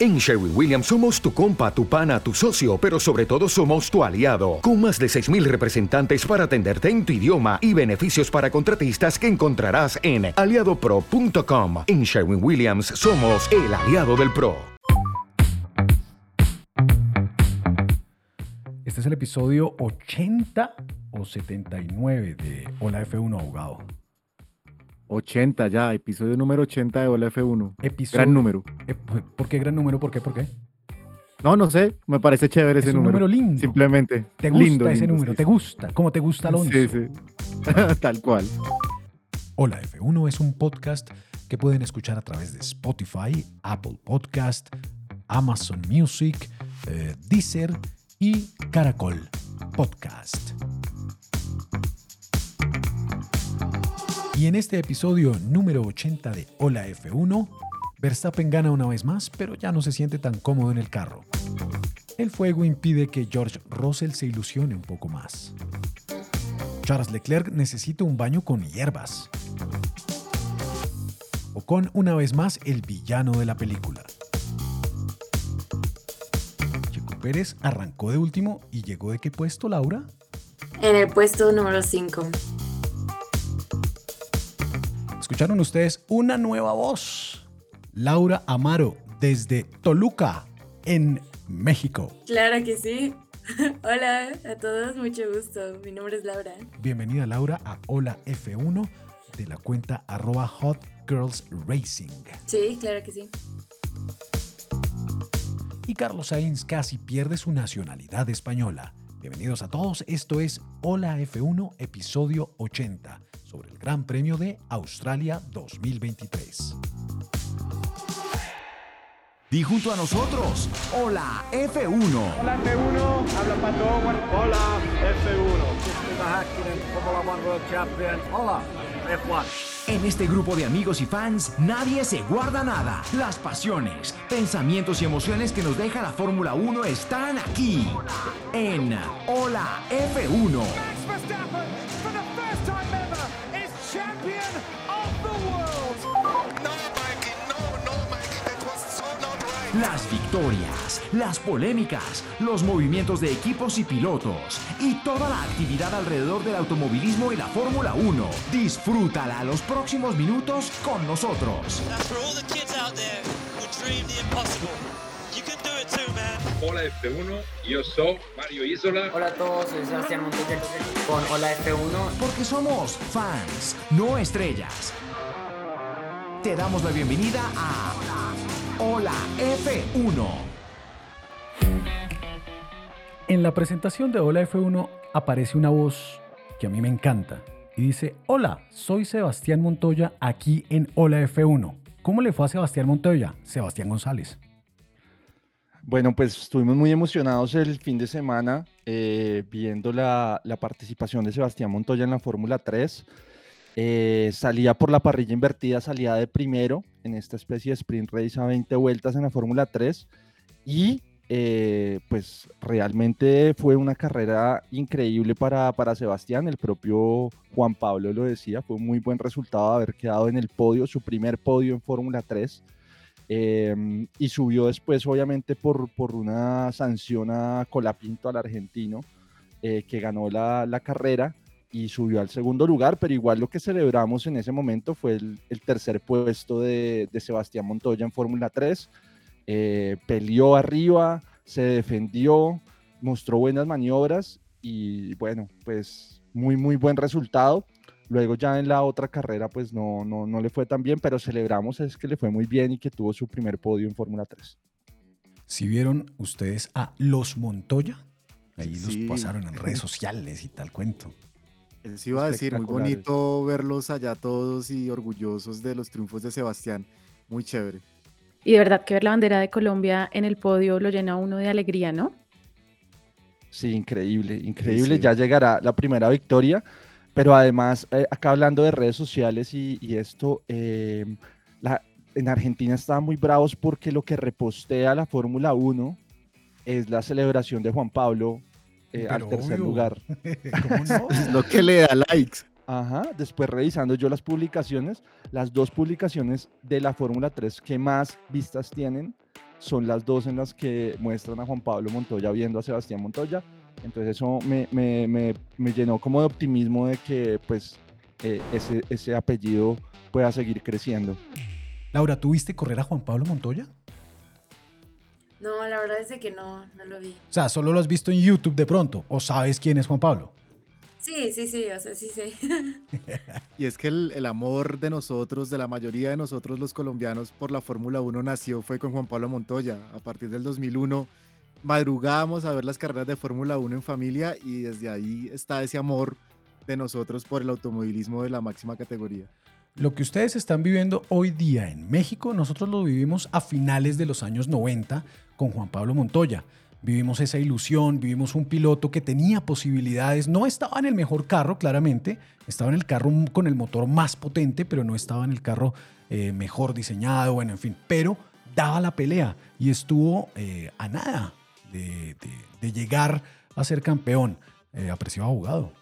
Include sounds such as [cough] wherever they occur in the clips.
En Sherwin Williams somos tu compa, tu pana, tu socio, pero sobre todo somos tu aliado, con más de 6.000 representantes para atenderte en tu idioma y beneficios para contratistas que encontrarás en aliadopro.com. En Sherwin Williams somos el aliado del PRO. Este es el episodio 80 o 79 de Hola F1 Abogado. 80 ya, episodio número 80 de Hola F1. Episodio- Gran número. Eh, ¿Por qué gran número? ¿Por qué? ¿Por qué? No, no sé, me parece chévere Es ese un número. número lindo. Simplemente. ¿Te gusta lindo, ese lindo, número? sí, ¿Te gusta? ¿Cómo te gusta Alonso? Sí, sí. [laughs] Tal cual. Hola F1 es un podcast que pueden escuchar a través de Spotify, Apple Podcast, Amazon Music, eh, Deezer y Caracol Podcast. Y en este episodio número 80 de Hola F1, Verstappen gana una vez más, pero ya no se siente tan cómodo en el carro. El fuego impide que George Russell se ilusione un poco más. Charles Leclerc necesita un baño con hierbas. O con, una vez más, el villano de la película. Checo Pérez arrancó de último y llegó de qué puesto, Laura? En el puesto número 5. Escucharon ustedes una nueva voz. Laura Amaro, desde Toluca, en México. Claro que sí. [laughs] Hola a todos, mucho gusto. Mi nombre es Laura. Bienvenida Laura a Hola F1 de la cuenta arroba Hot Girls Racing. Sí, claro que sí. y Carlos Sainz casi pierde su nacionalidad española. Bienvenidos a todos, esto es Hola F1 episodio 80 sobre el Gran Premio de Australia 2023. Di junto a nosotros, hola F1. Hola F1, habla Pato Howard. Hola F1. Christopher Hakkinen, Formula One World Champion. Hola F1. En este grupo de amigos y fans, nadie se guarda nada. Las pasiones, pensamientos y emociones que nos deja la Fórmula 1 están aquí. En Hola F1. Las victorias, las polémicas, los movimientos de equipos y pilotos y toda la actividad alrededor del automovilismo y la Fórmula 1. Disfrútala los próximos minutos con nosotros. That's for all the kids out there who dream the impossible. Hola F1, yo soy Mario Isola. Hola a todos, soy Sebastián Montoya con Hola F1. Porque somos fans, no estrellas. Te damos la bienvenida a Hola F1. En la presentación de Hola F1 aparece una voz que a mí me encanta y dice, hola, soy Sebastián Montoya aquí en Hola F1. ¿Cómo le fue a Sebastián Montoya? Sebastián González. Bueno, pues estuvimos muy emocionados el fin de semana eh, viendo la, la participación de Sebastián Montoya en la Fórmula 3. Eh, salía por la parrilla invertida, salía de primero en esta especie de sprint race a 20 vueltas en la Fórmula 3 y eh, pues realmente fue una carrera increíble para, para Sebastián, el propio Juan Pablo lo decía, fue un muy buen resultado haber quedado en el podio, su primer podio en Fórmula 3. Eh, y subió después, obviamente, por, por una sanción a Colapinto, al argentino, eh, que ganó la, la carrera y subió al segundo lugar, pero igual lo que celebramos en ese momento fue el, el tercer puesto de, de Sebastián Montoya en Fórmula 3. Eh, peleó arriba, se defendió, mostró buenas maniobras y bueno, pues muy, muy buen resultado. Luego ya en la otra carrera pues no, no, no le fue tan bien, pero celebramos es que le fue muy bien y que tuvo su primer podio en Fórmula 3. Si vieron ustedes a los Montoya, ahí Sí. los pasaron en redes sociales y tal cuento. Eso iba a decir, muy bonito verlos allá todos y orgullosos de los triunfos de Sebastián. Muy chévere. Y de verdad que ver la bandera de Colombia en el podio lo llena a uno de alegría, ¿no? Sí, increíble, increíble. Ya llegará la primera victoria, pero además, eh, acá hablando de redes sociales y, esto, em, la, en Argentina estaban muy bravos porque lo que repostea la Fórmula 1 es la celebración de Juan Pablo eh, al tercer lugar. [laughs] ¿Cómo no? lo que le da likes. Ajá, después revisando yo las publicaciones, las dos publicaciones de la Fórmula 3 que más vistas tienen son las dos en las que muestran a Juan Pablo Montoya viendo a Sebastián Montoya. Entonces eso me, me, me, me llenó como de optimismo de que pues eh, ese, ese apellido pueda seguir creciendo. Laura, ¿tuviste correr a Juan Pablo Montoya? No, la verdad es que no, no lo vi. O sea, solo lo has visto en YouTube de pronto, o sabes quién es Juan Pablo. Sí, sí, sí, o sea, sí, sí. [laughs] y es que el, el, amor de nosotros, de la mayoría de nosotros los colombianos por la Fórmula 1 nació, fue con Juan Pablo Montoya. A partir del 2001 madrugábamos a ver las carreras de Fórmula 1 en familia y desde ahí está ese amor de nosotros por el automovilismo de la máxima categoría. Lo que ustedes están viviendo hoy día en México, nosotros lo vivimos a finales de los años 90 con Juan Pablo Montoya. Vivimos esa ilusión, vivimos un piloto que tenía posibilidades, no estaba en el mejor carro, claramente, estaba en el carro con el motor más potente, pero no estaba en el carro eh, mejor diseñado, bueno, en fin, pero daba la pelea y estuvo eh, a nada de, llegar a ser campeón. Eh, apreciado abogado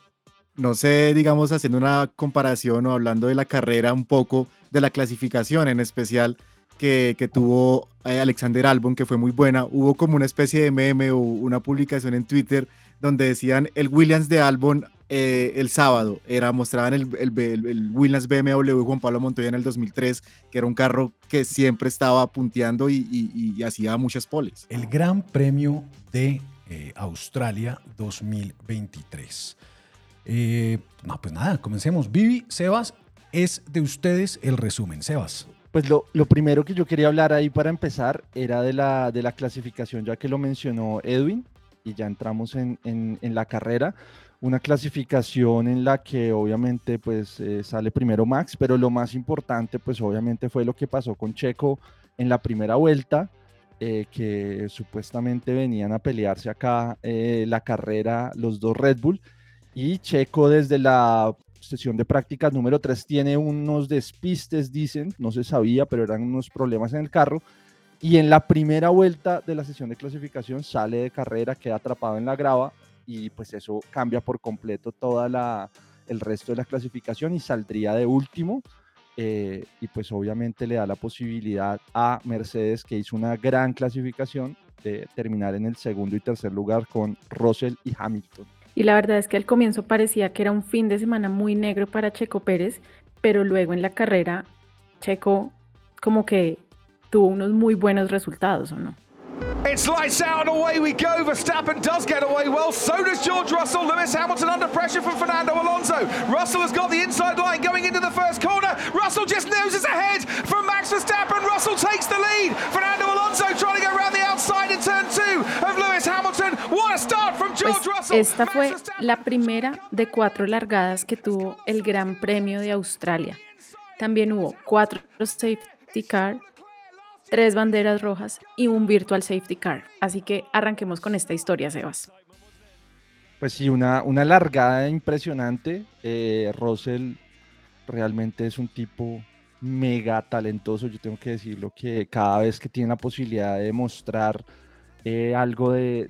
no sé, digamos, haciendo una comparación o hablando de la carrera un poco, de la clasificación en especial que, tuvo eh, Alexander Albon, que fue muy buena. Hubo como una especie de meme o una publicación en Twitter donde decían el Williams de Albon eh, el sábado, era, mostraban el, el, Williams BMW Juan Pablo Montoya en el 2003, que era un carro que siempre estaba punteando y, hacía muchas poles. El Gran Premio de eh, Australia 2023. Eh, no, pues nada, comencemos. Vivi, Sebas, es de ustedes el resumen. Sebas. Pues lo, primero que yo quería hablar ahí para empezar era de la, de la clasificación, ya que lo mencionó Edwin, y ya entramos en, la carrera. Una clasificación en la que obviamente pues eh, sale primero Max, pero lo más importante pues obviamente fue lo que pasó con Checo en la primera vuelta, eh, que supuestamente venían a pelearse acá la carrera los dos Red Bull y Checo desde la sesión de prácticas número 3 tiene unos despistes, dicen, no se sabía, pero eran unos problemas en el carro. Y en la primera vuelta de la sesión de clasificación sale de carrera, queda atrapado en la grava y pues eso cambia por completo toda la, el resto de la clasificación y saldría de último. Eh, y pues obviamente le da la posibilidad a Mercedes, que hizo una gran clasificación, de terminar en el segundo y tercer lugar con Russell y Hamilton. Y la verdad es que al comienzo parecía que era un fin de semana muy negro para Checo Pérez, pero luego en la carrera Checo como que tuvo unos muy buenos resultados, ¿o no? It's lights out and away we go. Verstappen does get away well. So does George Russell. Lewis Hamilton under pressure from Fernando Alonso. Russell has got the inside line going into the first corner. Russell just noses ahead from Max Verstappen. Russell takes the lead. Fernando Alonso trying to go around the outside in turn two of Lewis Hamilton. What a start from George pues Russell. Esta fue la primera de cuatro largadas que tuvo el Gran Premio de Australia. También hubo cuatro safety car tres banderas rojas y un virtual safety car. Así que arranquemos con esta historia, Sebas. Pues sí, una, una largada impresionante. Eh, Russell realmente es un tipo mega talentoso, yo tengo que decirlo, que cada vez que tiene la posibilidad de mostrar eh, algo de,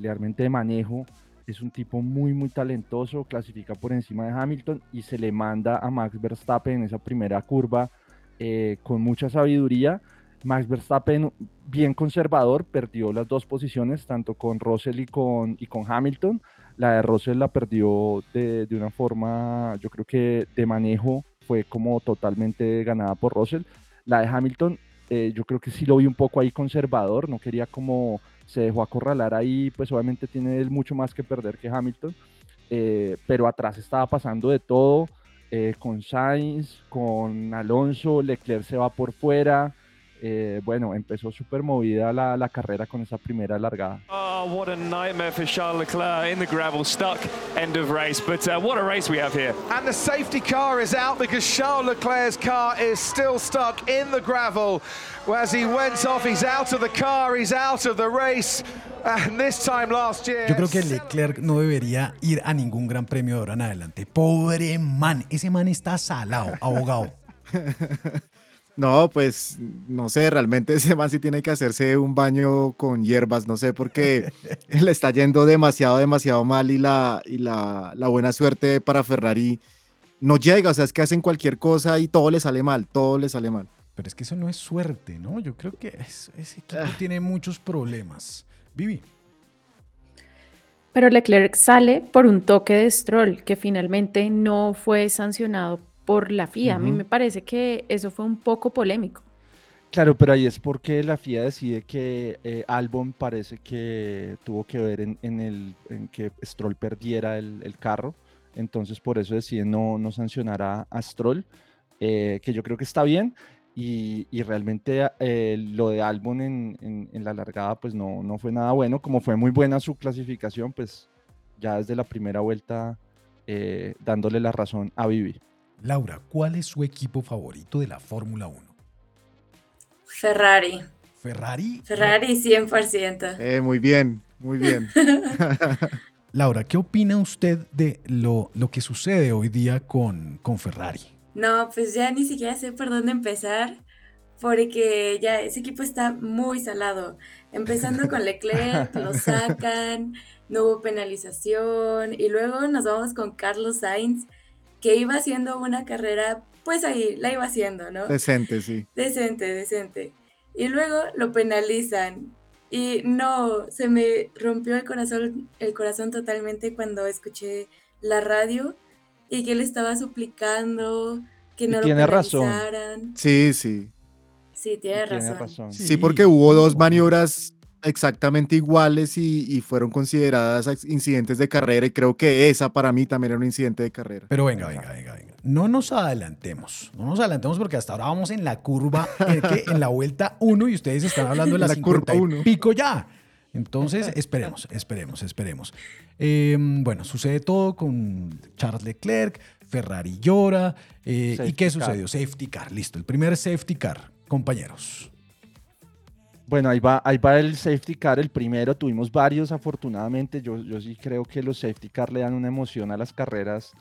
realmente de manejo, es un tipo muy, muy talentoso, clasifica por encima de Hamilton y se le manda a Max Verstappen en esa primera curva eh, con mucha sabiduría Max Verstappen, bien conservador, perdió las dos posiciones, tanto con Russell y con, Hamilton. La de Russell la perdió de, de una forma, yo creo que de manejo fue como totalmente ganada por Russell. La de Hamilton, eh, yo creo que sí lo vi un poco ahí conservador, no quería como se dejó acorralar ahí, pues obviamente tiene él mucho más que perder que Hamilton, eh, pero atrás estaba pasando de todo, eh, con Sainz, con Alonso, Leclerc se va por fuera, eh, bueno, empezó súper movida la, la, carrera con esa primera largada. Oh, what a nightmare for Charles Leclerc in the gravel, stuck end of race. But uh, what a race we have here. And the safety car is out because Charles Leclerc's car is still stuck in the gravel. As he went off, he's out of the car, he's out of the race. And this time last year, Yo creo que Leclerc no debería ir a ningún gran premio de ahora en adelante. Pobre man, ese man está salado, abogado. [laughs] No, pues no sé, realmente [laughs] ese man sí tiene que hacerse un baño con hierbas, no sé, porque [laughs] [laughs] le está yendo demasiado, demasiado mal y la, y la, la, buena suerte para Ferrari no llega, o sea, es que hacen cualquier cosa y todo le sale mal, todo le sale mal. Pero es que eso no es suerte, ¿no? Yo creo que es, ese equipo tiene muchos problemas. Vivi. Pero Leclerc sale por un toque de Stroll que finalmente no fue sancionado por la FIA. Uh -huh. A mí me parece que eso fue un poco polémico. Claro, pero ahí es porque la FIA decide que eh, Albon parece que tuvo que ver en, en, el, en que Stroll perdiera el, el, carro. Entonces por eso decide no, no sancionar a, a Stroll, eh, que yo creo que está bien. Y, y realmente eh, lo de Albon en, en, en, la largada pues no, no fue nada bueno. Como fue muy buena su clasificación, pues ya desde la primera vuelta eh, dándole la razón a Vivi. Laura, ¿cuál es su equipo favorito de la Fórmula 1? Ferrari. ¿Ferrari? Ferrari 100%. Eh, muy bien, muy bien. [laughs] Laura, ¿qué opina usted de lo, lo que sucede hoy día con, con Ferrari? No, pues ya ni siquiera sé por dónde empezar, porque ya ese equipo está muy salado. Empezando con Leclerc, lo sacan, no hubo penalización, y luego nos vamos con Carlos Sainz, que iba haciendo una carrera, pues ahí la iba haciendo, ¿no? Decente, sí. Decente, decente. Y luego lo penalizan. Y no, se me rompió el corazón, el corazón totalmente cuando escuché la radio y que él estaba suplicando que no tiene lo penalizaran. Razón. Sí, sí. Sí, tiene, tiene razón. razón. Sí, porque hubo dos maniobras exactamente iguales y, y, fueron consideradas incidentes de carrera y creo que esa para mí también era un incidente de carrera. Pero venga, venga, venga, venga. No nos adelantemos, no nos adelantemos porque hasta ahora vamos en la curva, [laughs] en, que en la vuelta 1 y ustedes están hablando de la, la 50 y pico ya. Entonces, esperemos, esperemos, esperemos. Eh, bueno, sucede todo con Charles Leclerc, Ferrari llora. Eh, ¿Y qué sucedió? Car. Safety car, listo. El primer safety car, compañeros. Bueno, ahí va, ahí va el safety car, el primero, tuvimos varios afortunadamente, yo, yo sí creo que los safety car le dan una emoción a las carreras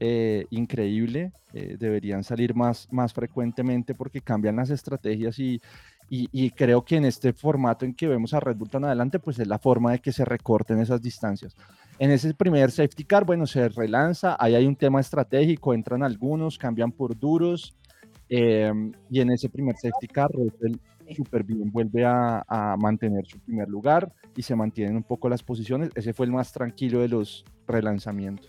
eh, increíble, eh, deberían salir más, más frecuentemente porque cambian las estrategias y, y, y, creo que en este formato en que vemos a Red Bull tan adelante, pues es la forma de que se recorten esas distancias. En ese primer safety car, bueno, se relanza, ahí hay un tema estratégico, entran algunos, cambian por duros, eh, y en ese primer safety car, Russell súper bien, vuelve a, a, mantener su primer lugar y se mantienen un poco las posiciones. Ese fue el más tranquilo de los relanzamientos.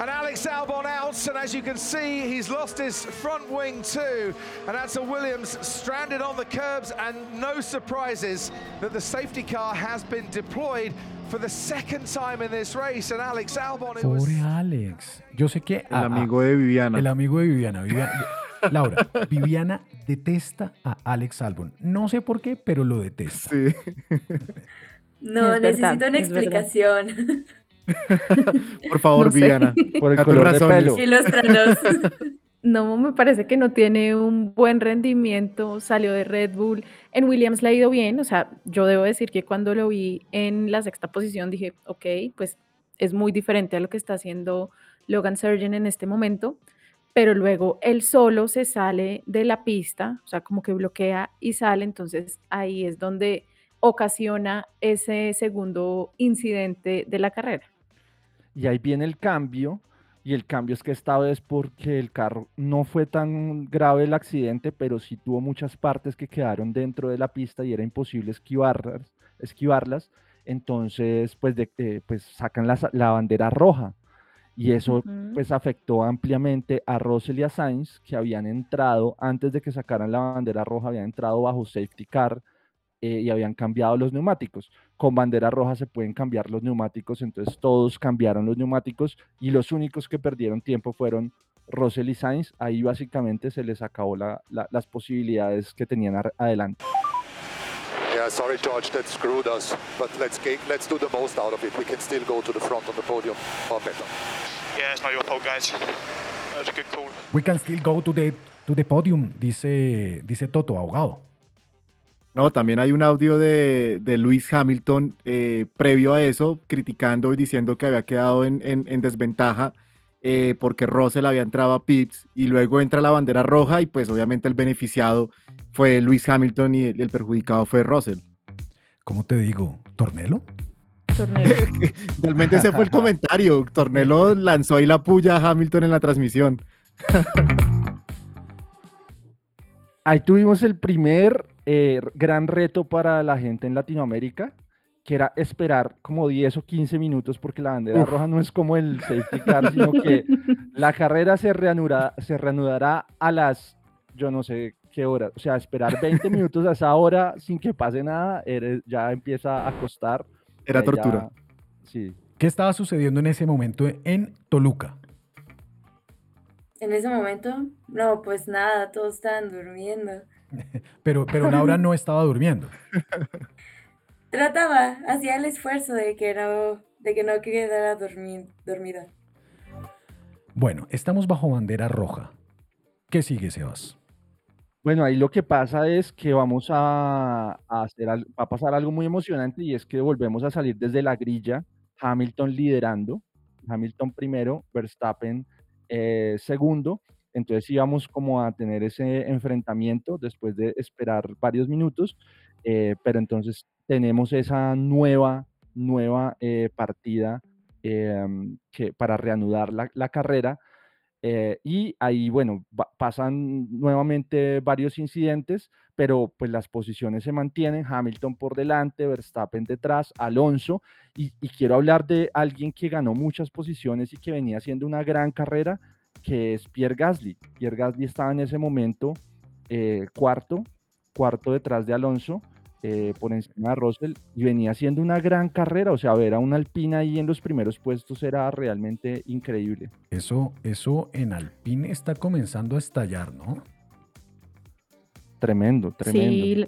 And Alex Albon out, and as you can see, he's lost his front wing too. And that's a Williams stranded on the curbs, and no surprises that the safety car has been deployed for the second time in this race. And Alex Albon. It was... Pobre Alex. Yo sé que. El amigo de Viviana. El amigo de Viviana. Viviana Laura, Viviana detesta a Alex Albon. No sé por qué, pero lo detesta. Sí. No, es necesito verdad, una explicación. [laughs] Por favor, [laughs] no sé. Viviana. Por el color de pelo. Ilústranos. [laughs] No, me parece que no tiene un buen rendimiento, salió de Red Bull, en Williams le ha ido bien, o sea, yo debo decir que cuando lo vi en la sexta posición dije, ok, pues es muy diferente a lo que está haciendo Logan Sargent en este momento, pero luego él solo se sale de la pista, o sea, como que bloquea y sale, entonces ahí es donde ocasiona ese segundo incidente de la carrera. Y ahí viene el cambio, y el cambio es que esta vez porque el carro no fue tan grave el accidente, pero sí tuvo muchas partes que quedaron dentro de la pista y era imposible esquivarlas, esquivarlas entonces pues, de, eh, pues sacan la, la bandera roja y eso uh -huh. pues afectó ampliamente a Russell y a Sainz que habían entrado antes de que sacaran la bandera roja habían entrado bajo safety car eh, y habían cambiado los neumáticos con bandera roja se pueden cambiar los neumáticos entonces todos cambiaron los neumáticos y los únicos que perdieron tiempo fueron Russell y Sainz, ahí básicamente se les acabó la- la- las posibilidades que tenían adelante. Yeah, sorry, George, that screwed us. But let's get, let's do the most out of it. We can still go to the front on the podium or better. Yeah, it's not your fault, guys. That was a good call. We can still go to the, to the podium, dice, dice Toto, ahogado. No, también hay un audio de, de Lewis Hamilton eh, previo a eso, criticando y diciendo que había quedado en, en- en desventaja eh, porque Russell había entrado a pits y luego entra la bandera roja y pues obviamente el beneficiado fue Lewis Hamilton y el, el perjudicado fue Russell. ¿Cómo te digo? ¿Tornelo? Tornelo. [laughs] Realmente ese fue el comentario. Tornelo lanzó ahí la puya a Hamilton en la transmisión. Ahí tuvimos el primer eh, gran reto para la gente en Latinoamérica, que era esperar como 10 o 15 minutos, porque la bandera Uf. roja no es como el safety [laughs] car, sino que [laughs] la carrera se, reanudará, se reanudará a las, yo no sé qué hora, o sea, esperar 20 [laughs] minutos a esa hora sin que pase nada, eres- ya empieza a costar. Era ya- ya- tortura. sí. ¿Qué estaba sucediendo en ese momento en Toluca? En ese momento, no, pues nada, todos estaban durmiendo. Pero, pero Laura no estaba durmiendo. Trataba, hacía el esfuerzo de que no, de que no quedara dormi- dormida. Bueno, estamos bajo bandera roja. ¿Qué sigue, Sebas? Bueno, ahí lo que pasa es que vamos a, a hacer, va a pasar algo muy emocionante y es que volvemos a salir desde la grilla, Hamilton liderando, Hamilton primero, Verstappen eh, segundo, entonces íbamos como a tener ese enfrentamiento después de esperar varios minutos, eh, pero entonces tenemos esa nueva, nueva eh, partida em, para reanudar la, carrera. Eh, y ahí, bueno, pasan nuevamente varios incidentes, pero pues las posiciones se mantienen, Hamilton por delante, Verstappen detrás, Alonso, y, quiero hablar de alguien que ganó muchas posiciones y que venía haciendo una gran carrera, que es Pierre Gasly. Pierre Gasly estaba en ese momento cuarto, cuarto detrás de Alonso, eh, por encima de Russell, y venía haciendo una gran carrera, o sea, ver a una Alpina ahí en los primeros puestos era realmente increíble. Eso, eso en Alpine está comenzando a estallar, ¿no? Tremendo, tremendo. Sí,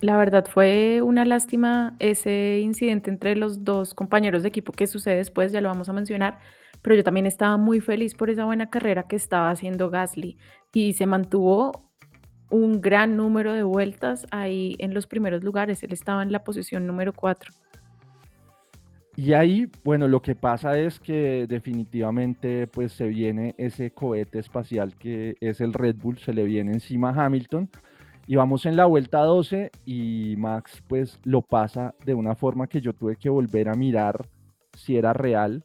la verdad fue una lástima ese incidente entre los dos compañeros de equipo que sucede después, ya lo vamos a mencionar, pero yo también estaba muy feliz por esa buena carrera que estaba haciendo Gasly y se mantuvo un gran número de vueltas ahí en los primeros lugares, él estaba en la posición número 4. Y ahí, bueno, lo que pasa es que definitivamente pues se viene ese cohete espacial que es el Red Bull, se le viene encima a Hamilton y vamos en la vuelta 12 y Max pues lo pasa de una forma que yo tuve que volver a mirar si era real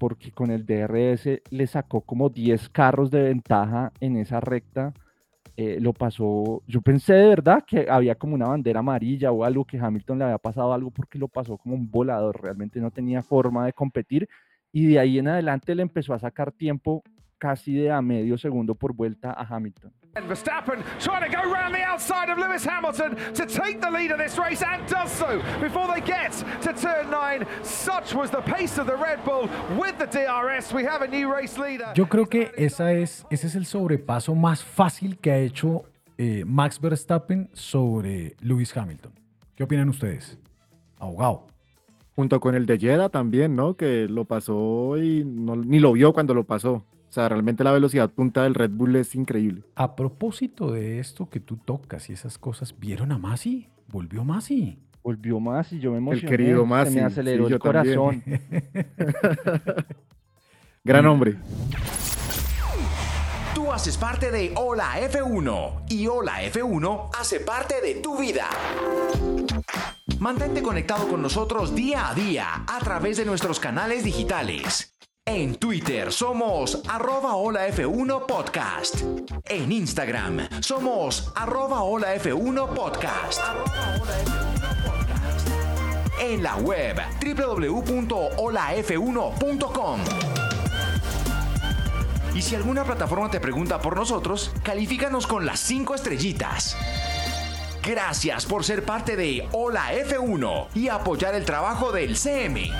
porque con el DRS le sacó como 10 carros de ventaja en esa recta. Eh, lo pasó, yo pensé de verdad que había como una bandera amarilla o algo, que Hamilton le había pasado algo porque lo pasó como un volador, realmente no tenía forma de competir y de ahí en adelante le empezó a sacar tiempo casi de a medio segundo por vuelta a Hamilton. And Verstappen trying to go round the outside of Lewis Hamilton to take the lead of this race and does so before they get to turn nine. Such was the pace of the Red Bull with the DRS. We have a new race leader. Yo creo que esa es, ese es el sobrepaso más fácil que ha hecho eh, Max Verstappen sobre Lewis Hamilton. ¿Qué opinan ustedes? Ahogado. Junto con el de Jeddah también, ¿no? Que lo pasó y no- ni lo vio cuando lo pasó. O sea, realmente la velocidad punta del Red Bull es increíble. A propósito de esto que tú tocas y esas cosas, ¿vieron a Masi? Volvió Masi. Volvió más y yo me emocioné. querido Se Masi, me aceleró sí, el corazón. [laughs] Gran hombre. Tú haces parte de Hola F1 y Hola F1 hace parte de tu vida. Mantente conectado con nosotros día a día a través de nuestros canales digitales. En Twitter somos arroba Hola F1 Podcast. En Instagram somos arroba Hola F1 Podcast. En la web www.holaf1.com. Y si alguna plataforma te pregunta por nosotros, califícanos con las 5 estrellitas. Gracias por ser parte de Hola F1 y apoyar el trabajo del CM.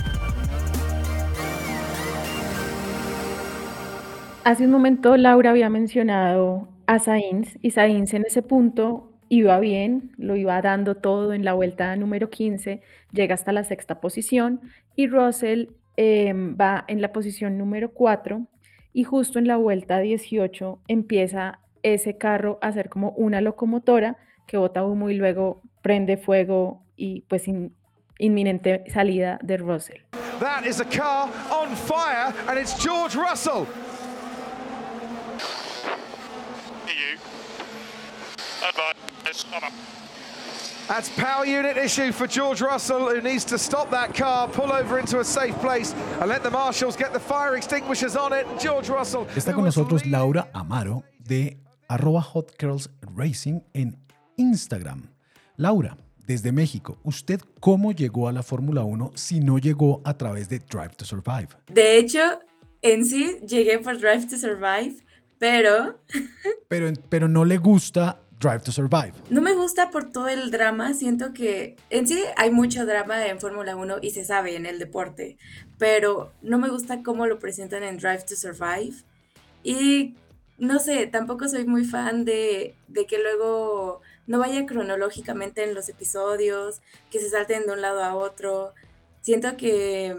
Hace un momento Laura había mencionado a Sainz y Sainz en ese punto iba bien, lo iba dando todo en la vuelta número 15, llega hasta la sexta posición y Russell em, va en la posición número 4 y justo en la vuelta 18 empieza ese carro a ser como una locomotora que bota humo y luego prende fuego y pues inminente salida de Russell. That is a car on fire and it's George Russell. That's power unit issue for George Russell, who needs to stop that car, pull over into a safe place, and let the marshals get the fire extinguishers on it. George Russell. Está con nosotros Laura Amaro de arroba Hot Girls Racing en Instagram. Laura, desde México, ¿usted cómo llegó a la Fórmula 1 si no llegó a través de Drive to Survive? De hecho, en sí llegué por Drive to Survive, pero... pero, pero no le gusta Drive to Survive. No me gusta por todo el drama, siento que en sí hay mucho drama en Fórmula 1 y se sabe en el deporte, pero no me gusta cómo lo presentan en Drive to Survive. Y no sé, tampoco soy muy fan de, de que luego no vaya cronológicamente en los episodios, que se salten de un lado a otro. Siento que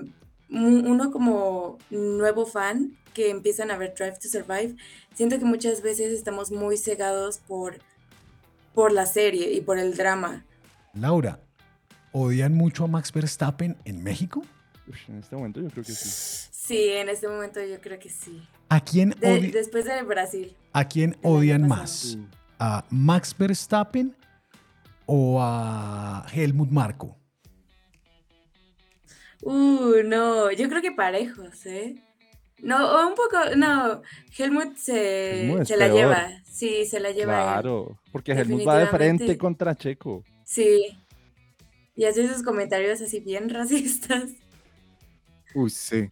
uno como nuevo fan que empiezan a ver Drive to Survive, siento que muchas veces estamos muy cegados por, por la serie y por el drama. Laura, ¿odian mucho a Max Verstappen en México? en este momento yo creo que sí. Sí, en este momento yo creo que sí. ¿A quién Después de Brasil. ¿A quién odian más? a Max Verstappen o a Helmut Marko? Uh, no, yo creo que parejos, ¿eh? No, un poco, no, Helmut se, se la lleva, sí, se la lleva. Claro, porque Helmut va de frente contra Checo. Sí, y hace esos comentarios así bien racistas. Uy, sí.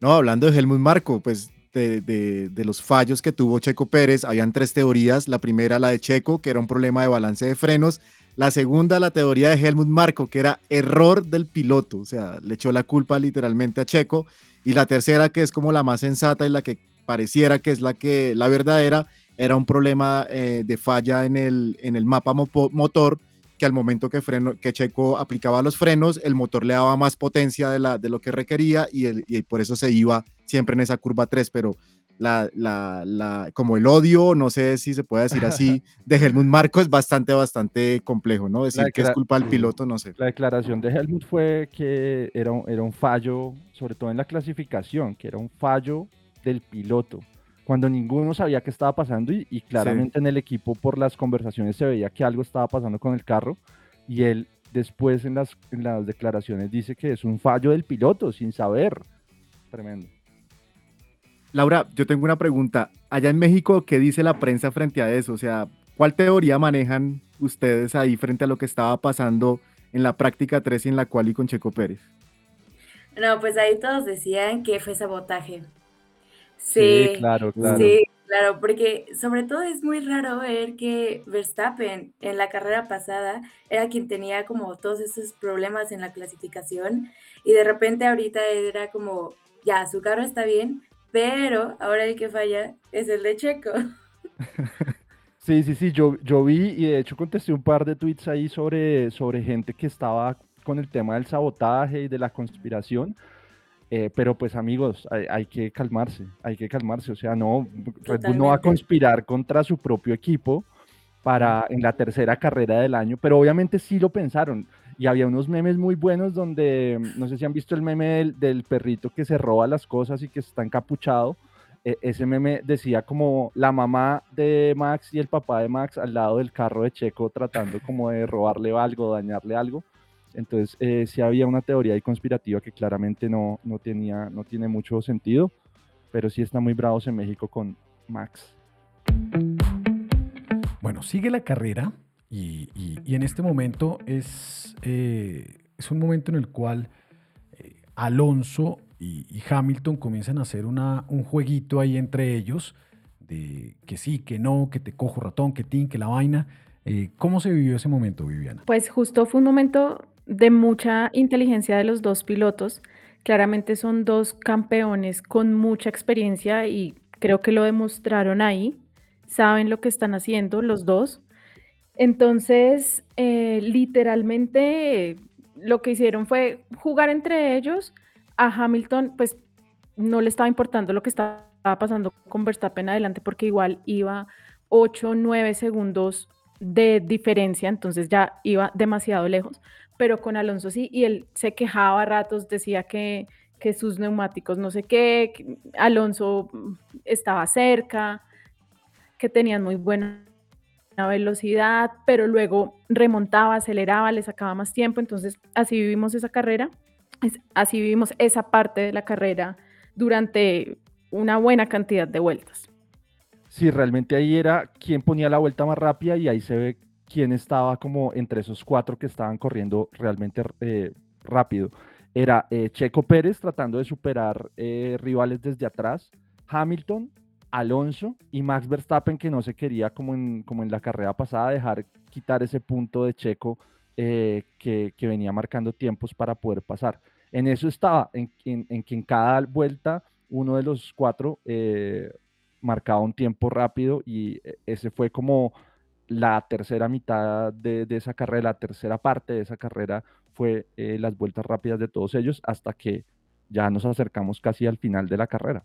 No, hablando de Helmut Marco, pues de, los fallos que tuvo Checo Pérez, habían tres teorías. La primera, la de Checo, que era un problema de balance de frenos. La segunda, la teoría de Helmut Marco, que era error del piloto, o sea, le echó la culpa literalmente a Checo. Y la tercera, que es como la más sensata y la que pareciera que es la que la verdadera, era un problema eh, de falla en el, en el mapa motor que al momento que, freno, que Checo aplicaba los frenos, el motor le daba más potencia de, la, de lo que requería y, el, y por eso se iba siempre en esa curva 3, pero la, la, la, como el odio, no sé si se puede decir así, [laughs] de Helmut Marco es bastante, bastante complejo, ¿no? Decir que es culpa del piloto, no sé. La declaración de Helmut fue que era un, era un fallo, sobre todo en la clasificación, que era un fallo del piloto cuando ninguno sabía qué estaba pasando y, claramente en el equipo por las conversaciones se veía que algo estaba pasando con el carro y él después en las, en las declaraciones dice que es un fallo del piloto sin saber. Tremendo. Laura, yo tengo una pregunta. Allá en México, ¿qué dice la prensa frente a eso? O sea, ¿cuál teoría manejan ustedes ahí frente a lo que estaba pasando en la práctica 3 y en la cual y con Checo Pérez? No, pues ahí todos decían que fue sabotaje. Sí, claro, claro. Sí, claro, porque sobre todo es muy raro ver que Verstappen en la carrera pasada era quien tenía como todos esos problemas en la clasificación y de repente ahorita era como, ya, su carro está bien, pero ahora el que falla es el de Checo. [laughs] Sí, sí, sí, yo, yo vi y de hecho contesté un par de tweets ahí sobre, sobre gente que estaba con el tema del sabotaje y de la conspiración eh, pero pues amigos, hay, que calmarse, hay que calmarse. O sea, no, Red Bull no va a conspirar contra su propio equipo para en la tercera carrera del año, pero obviamente sí lo pensaron. Y había unos memes muy buenos donde, no sé si han visto el meme del, perrito que se roba las cosas y que está encapuchado. E, ese meme decía como la mamá de Max y el papá de Max al lado del carro de Checo tratando como de robarle algo, dañarle algo. Entonces, eh, sí había una teoría ahí conspirativa que claramente no, no, tenía, no tiene mucho sentido, pero sí está muy bravos en México con Max. Bueno, sigue la carrera y, en este momento es, eh, es un momento en el cual eh, Alonso y, Hamilton comienzan a hacer una, un jueguito ahí entre ellos de que sí, que no, que te cojo ratón, que tin, que la vaina. ¿Cómo se vivió ese momento, Viviana? Pues justo fue un momento de mucha inteligencia de los dos pilotos Claramente son dos campeones con mucha experiencia y creo que lo demostraron ahí. Saben lo que están haciendo los dos. Entonces, eh, literalmente lo que hicieron fue jugar entre ellos. A Hamilton, pues no le estaba importando lo que estaba pasando con Verstappen adelante porque igual iba 8, 9 segundos de diferencia, entonces ya iba demasiado lejos, pero con Alonso sí, y él se quejaba a ratos, decía que, que sus neumáticos no sé qué, Alonso estaba cerca, que tenían muy buena velocidad, pero luego remontaba, aceleraba, le sacaba más tiempo, entonces así vivimos esa carrera, así vivimos esa parte de la carrera durante una buena cantidad de vueltas. Sí, realmente ahí era quien ponía la vuelta más rápida y ahí se ve quién estaba como entre esos cuatro que estaban corriendo realmente eh, rápido. Era eh, Checo Pérez tratando de superar eh, rivales desde atrás, Hamilton, Alonso y Max Verstappen que no se quería como en, como en la carrera pasada dejar quitar ese punto de Checo que, que, venía marcando tiempos para poder pasar. En eso estaba, en, en, que en cada vuelta uno de los cuatro marcaba un tiempo rápido y e, ese fue como la tercera mitad de, esa carrera, la tercera parte de esa carrera fue eh, las vueltas rápidas de todos ellos hasta que ya nos acercamos casi al final de la carrera.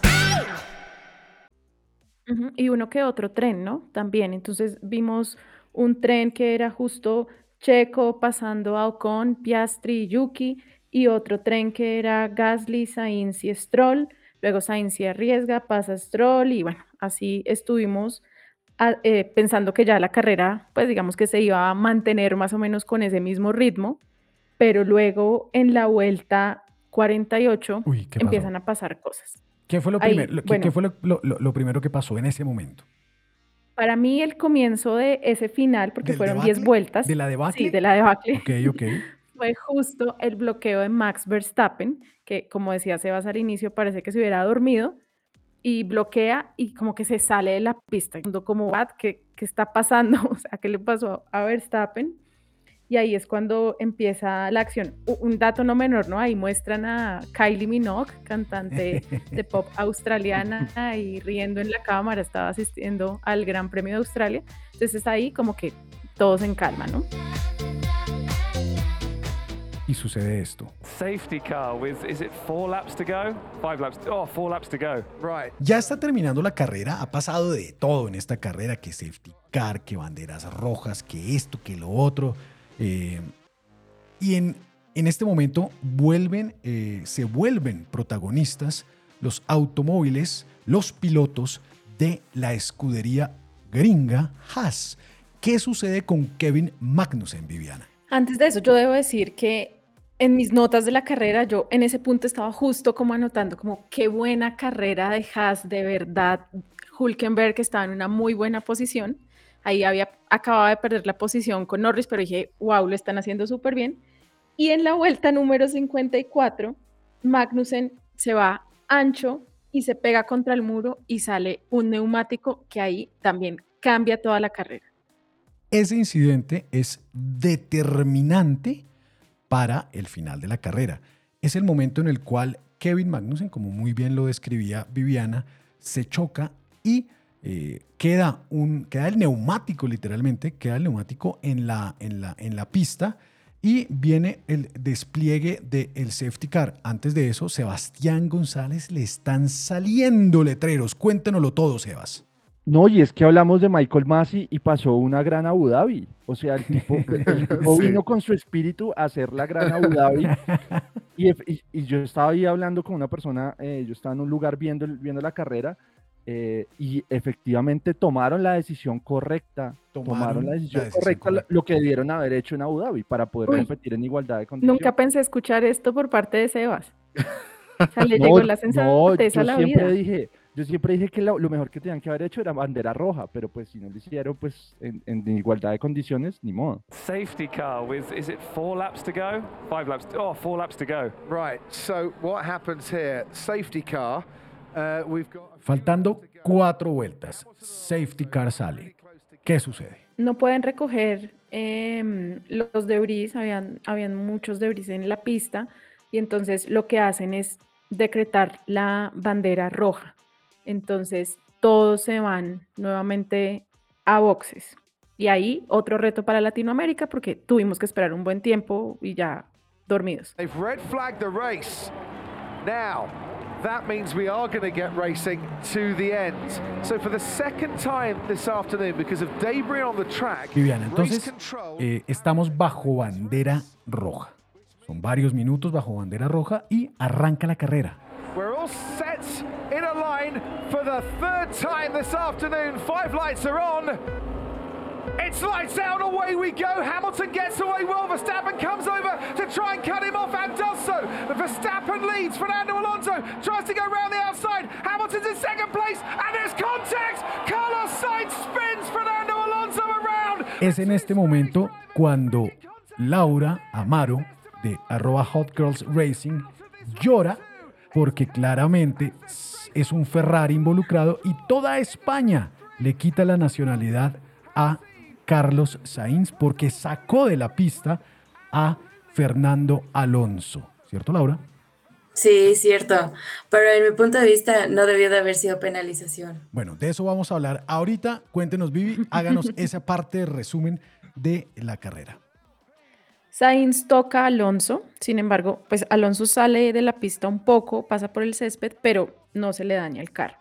Y uno que otro tren, ¿no? También. Entonces vimos un tren que era justo Checo pasando a Ocon, Piastri y Yuki, y otro tren que era Gasly, Sainz y Stroll. Luego Sainz se arriesga, pasa Stroll y bueno, así estuvimos ah, eh, pensando que ya la carrera, pues digamos que se iba a mantener más o menos con ese mismo ritmo, pero luego en la vuelta 48 empiezan a pasar cosas. ¿Qué fue, lo, fue lo, primero que pasó en ese momento? Para mí el comienzo de ese final, porque fueron 10 vueltas. ¿De la debacle? Sí, de la debacle. Ok, ok. [laughs] fue justo el bloqueo de Max Verstappen, que como decía Sebas al inicio, parece que se hubiera dormido y bloquea y como que se sale de la pista. Como, ¿qué, qué está pasando? [laughs] O sea, ¿qué le pasó a Verstappen? Y ahí es cuando empieza la acción. Un dato no menor, ¿no? Ahí muestran a Kylie Minogue, cantante [laughs] de pop australiana, y riendo en la cámara, estaba asistiendo al Gran Premio de Australia. Entonces ahí como que todos en calma, ¿no? Y sucede esto. Safety car with is it four laps to go? Five laps. Oh, four laps to go. Right. Ya está terminando la carrera. Ha pasado de todo en esta carrera, que safety car, que banderas rojas, que esto, que lo otro. Eh, y en, en, este momento vuelven, eh, se vuelven protagonistas los automóviles, los pilotos de la escudería gringa Haas. ¿Qué sucede con Kevin Magnussen, Viviana? Antes de eso, yo debo decir que en mis notas de la carrera, yo en ese punto estaba justo como anotando como qué buena carrera de Haas, de verdad. Hulkenberg estaba en una muy buena posición. Ahí había acababa de perder la posición con Norris, pero dije, wow, lo están haciendo súper bien. Y en la vuelta número 54, Magnussen se va ancho y se pega contra el muro y sale un neumático que ahí también cambia toda la carrera. Ese incidente es determinante para el final de la carrera. Es el momento en el cual Kevin Magnussen, como muy bien lo describía Viviana, se choca y eh, queda, un, queda el neumático literalmente, queda el neumático en la, en la, en la pista y viene el despliegue del safety car. Antes de eso, Sebastián González le están saliendo letreros. Cuéntenoslo todo, Sebas. No, y es que hablamos de Michael Massey y pasó una gran Abu Dhabi. O sea, el tipo, [laughs] vino con su espíritu a hacer la gran Abu Dhabi. [laughs] Y, y, yo estaba ahí hablando con una persona, eh, yo estaba en un lugar viendo, viendo la carrera eh, y efectivamente tomaron la decisión correcta, tomaron, la, decisión correcta, lo que debieron haber hecho en Abu Dhabi para poder competir en igualdad de condiciones. Nunca pensé escuchar esto por parte de Sebas. [laughs] O sea, le llegó la a la siempre vida. dije, yo siempre dije que lo, lo mejor que tenían que haber hecho era bandera roja, pero pues si no lo hicieron, pues en, en igualdad de condiciones, ni modo. Safety car with, is it four laps to go? Five laps, oh, four laps to go. Right, so what happens here? Safety car. Uh, we've got Faltando cuatro vueltas, safety car sale. ¿Qué sucede? No pueden recoger em, los debris, habían, habían muchos debris en la pista y entonces lo que hacen es decretar la bandera roja. Entonces todos se van nuevamente a boxes. Y ahí otro reto para Latinoamérica porque tuvimos que esperar un buen tiempo y ya dormidos. They've red flagged the race. Now, that means we are going to get racing to the end. So for the second time this afternoon, because of debris on the track, Viviana, race entonces eh, estamos bajo bandera roja. Son varios minutos bajo bandera roja y arranca la carrera. We're all set in a line for the third time this afternoon. Five lights are on. It's lights out, away we go. Hamilton gets away well. Verstappen comes over to try and cut him off and does so. Verstappen leads. Fernando Alonso tries to go round the outside. Hamilton's in second place and there's contact. Carlos Sainz spins Fernando Alonso around. Es en este momento cuando Laura Amaro de arroba Hot Girls Racing llora porque claramente es un Ferrari involucrado y toda España le quita la nacionalidad a Carlos Sainz porque sacó de la pista a Fernando Alonso. ¿Cierto, Laura? Sí, cierto. Pero en mi punto de vista no debió de haber sido penalización. Bueno, de eso vamos a hablar ahorita. Cuéntenos, Vivi, háganos [laughs] esa parte de resumen de la carrera. Sainz toca a Alonso, sin embargo, pues Alonso sale de la pista un poco, pasa por el césped, pero no se le daña el carro.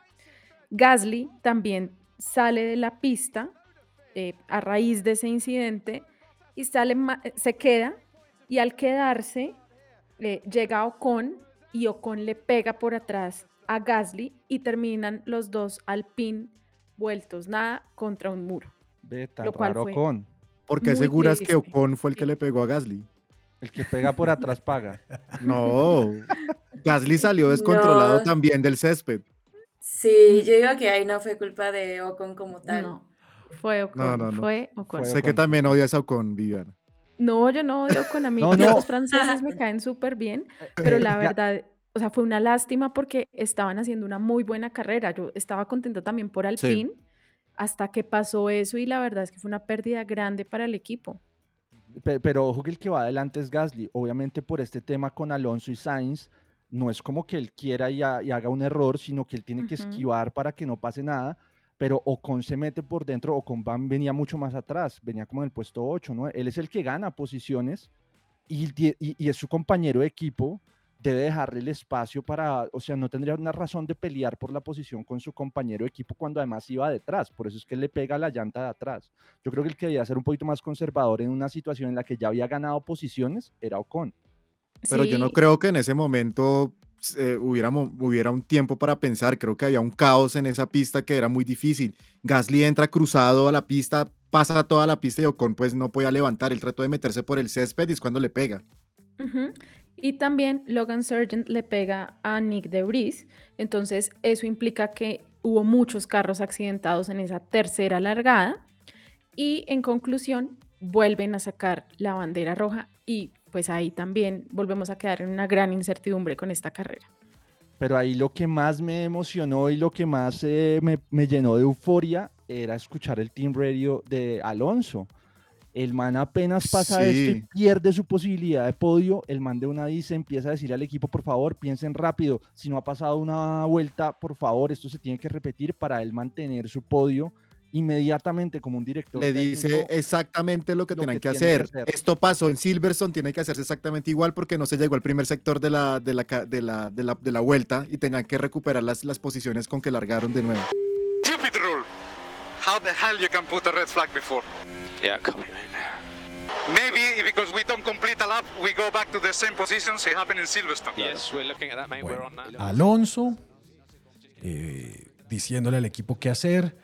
Gasly también sale de la pista eh, a raíz de ese incidente y sale, eh, se queda y al quedarse eh, llega Ocon y Ocon le pega por atrás a Gasly y terminan los dos al pin vueltos nada contra un muro. Ve, tan Lo cual raro fue con. ¿Por qué Muy aseguras que. Ocon fue el que le pegó a Gasly? El que pega por atrás paga. [laughs] No, Gasly salió descontrolado No. también del césped. Sí, yo digo que ahí no fue culpa de Ocon como tal. No, fue Ocon, No, no, no. fue Ocon. Sé que también odias a Ocon, Viviana. No, yo no odio con [laughs] mí No, Los franceses me caen súper bien, pero la Ya. verdad, o sea, fue una lástima porque estaban haciendo una muy buena carrera. Yo estaba contenta también por Alpine hasta que pasó eso y la verdad es que fue una pérdida grande para el equipo. Pe- Pero ojo que el que va adelante es Gasly. Obviamente por este tema con Alonso y Sainz, no es como que él quiera y, ha- y haga un error, sino que él tiene que esquivar para que no pase nada. Pero Ocon se mete por dentro, Ocon van, venía mucho más atrás, venía como en el puesto 8, ¿no? Él es el que gana posiciones y, y- y es su compañero de equipo, debe dejarle el espacio para, o sea, no tendría una razón de pelear por la posición con su compañero de equipo cuando además iba detrás, por eso es que él le pega la llanta de atrás. Yo creo que el que debía ser un poquito más conservador en una situación en la que ya había ganado posiciones era Ocon. Pero yo no creo que en ese momento eh, hubiera, un tiempo para pensar. Creo que había un caos en esa pista que era muy difícil. Gasly entra cruzado a la pista, pasa toda la pista y Ocon pues no podía levantar. Él trató de meterse por el césped y es cuando le pega. Y también Logan Sargent le pega a Nick DeVries, entonces eso implica que hubo muchos carros accidentados en esa tercera largada y en conclusión vuelven a sacar la bandera roja y pues ahí también volvemos a quedar en una gran incertidumbre con esta carrera. Pero ahí lo que más me emocionó y lo que más eh, me, me llenó de euforia era escuchar el team radio de Alonso. El man apenas pasa esto y pierde su posibilidad de podio. El man de una dice, empieza a decirle al equipo, por favor, piensen rápido. Si no ha pasado una vuelta, por favor, esto se tiene que repetir para él mantener su podio inmediatamente como un director. Le dice exactamente lo que lo tenían que que, tiene que hacer. hacer. Esto pasó en Silverstone, tiene que hacerse exactamente igual porque no se llegó al primer sector de la, de la, de la, de la, de la vuelta y tenían que recuperar las, las posiciones con que largaron de nuevo. Stupid rule. How the hell you can put a red flag before? Yeah, copy, man. Maybe because we don't complete a lap, we go back to the same positions it happened in Silverstone. Yes, we're looking at that, mate. We're on that. Alonso, eh, diciéndole al equipo qué hacer.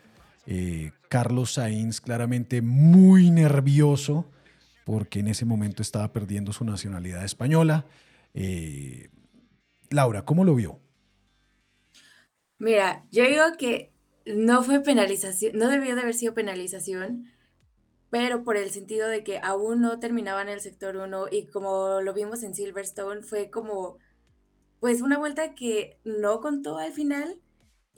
Eh, Carlos Sainz claramente muy nervioso porque en ese momento estaba perdiendo su nacionalidad española. Eh, Laura, ¿cómo lo vio? Mira, yo digo que no fue penalización, no debió de haber sido penalización, pero por el sentido de que aún no terminaban el sector 1 y como lo vimos en Silverstone, fue como pues una vuelta que no contó al final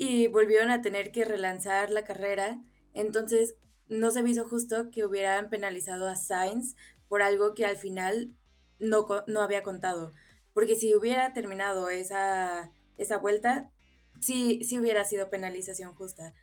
y volvieron a tener que relanzar la carrera. Entonces, no se me justo que hubieran penalizado a Sainz por algo que al final no, no había contado. Porque si hubiera terminado esa, esa vuelta, sí, sí hubiera sido penalización justa.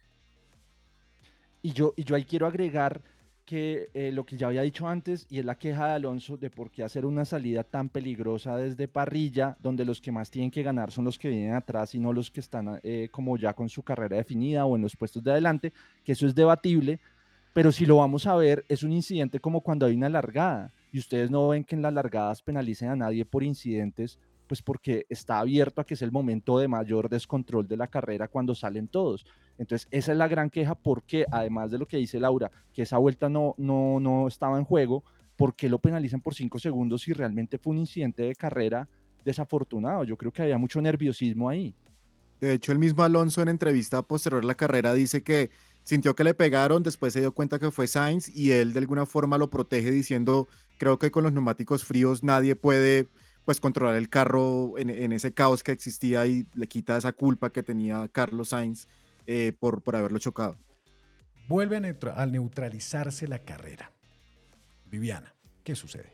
Y yo, y yo ahí quiero agregar que eh, lo que ya había dicho antes, y es la queja de Alonso de por qué hacer una salida tan peligrosa desde parrilla, donde los que más tienen que ganar son los que vienen atrás y no los que están eh, como ya con su carrera definida o en los puestos de adelante, que eso es debatible, pero si lo vamos a ver, es un incidente como cuando hay una largada, y ustedes no ven que en las largadas penalicen a nadie por incidentes, pues porque está abierto a que es el momento de mayor descontrol de la carrera cuando salen todos. Entonces, esa es la gran queja porque, además de lo que dice Laura, que esa vuelta no, no, no estaba en juego, ¿por qué lo penalizan por cinco segundos si realmente fue un incidente de carrera desafortunado? Yo creo que había mucho nerviosismo ahí. De hecho, el mismo Alonso en entrevista posterior a la carrera dice que sintió que le pegaron, después se dio cuenta que fue Sainz y él de alguna forma lo protege diciendo, creo que con los neumáticos fríos nadie puede pues controlar el carro en, en ese caos que existía y le quita esa culpa que tenía Carlos Sainz eh, por, por haberlo chocado. Vuelve a, neutralizarse la carrera. Viviana, ¿qué sucede?